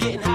getting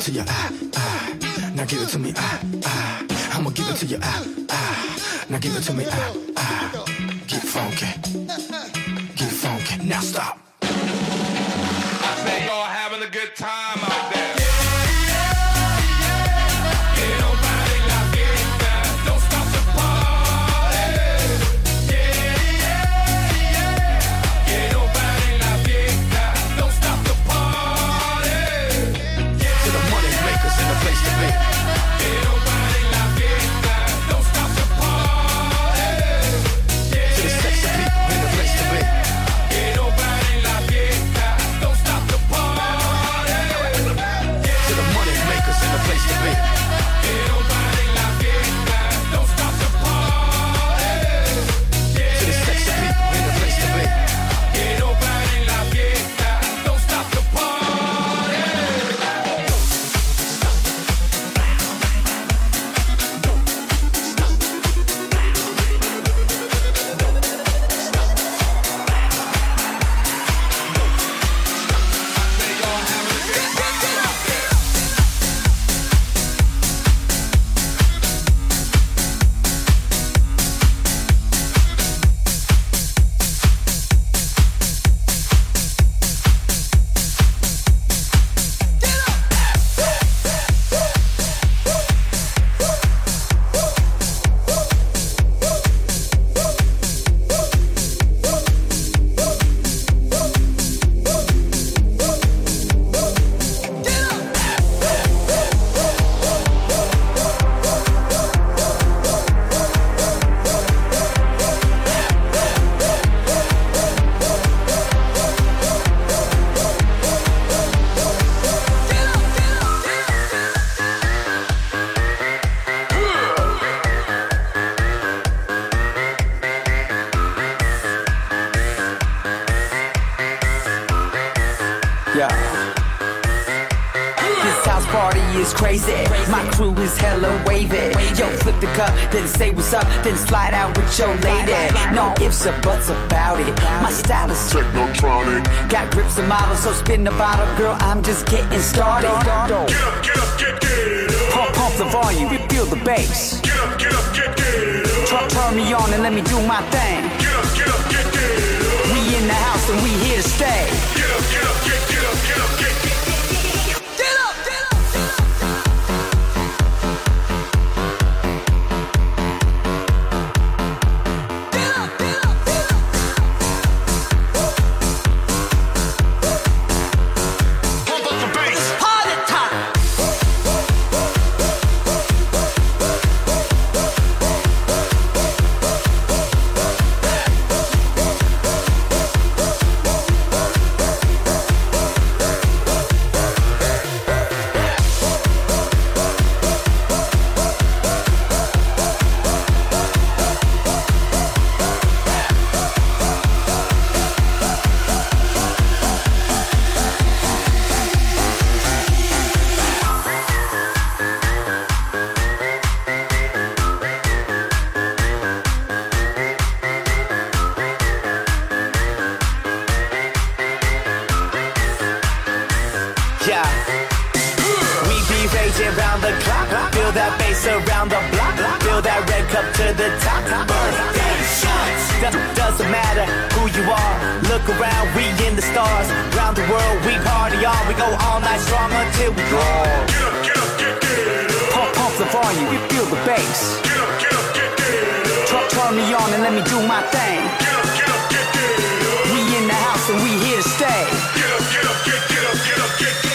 it to you, ah, ah. Now give it to me, ah, ah. I'ma give it to you, ah, ah. Now give it to me, ah, ah. Get funky, get funky. Now stop. I say y'all having a good time spin the bottle, girl. I'm just getting started. Get up, get up, get, get up. Pump, pump the volume, feel the bass. Get up, get up, get, get up. Turn, turn me on and let me do my thing. Get up, get up, get, get up. We in the house and we here to stay. Birthday shots. Do- doesn't matter who you are. Look around, we in the stars. Round the world, we party on. We go all night strong until we draw. Get up, get up, get, get up. Pump, pump the volume, you feel the bass. Get up, get up, get, get up. Turn, turn me on and let me do my thing. Get up, get up, get up. We in the house and we here to stay. Get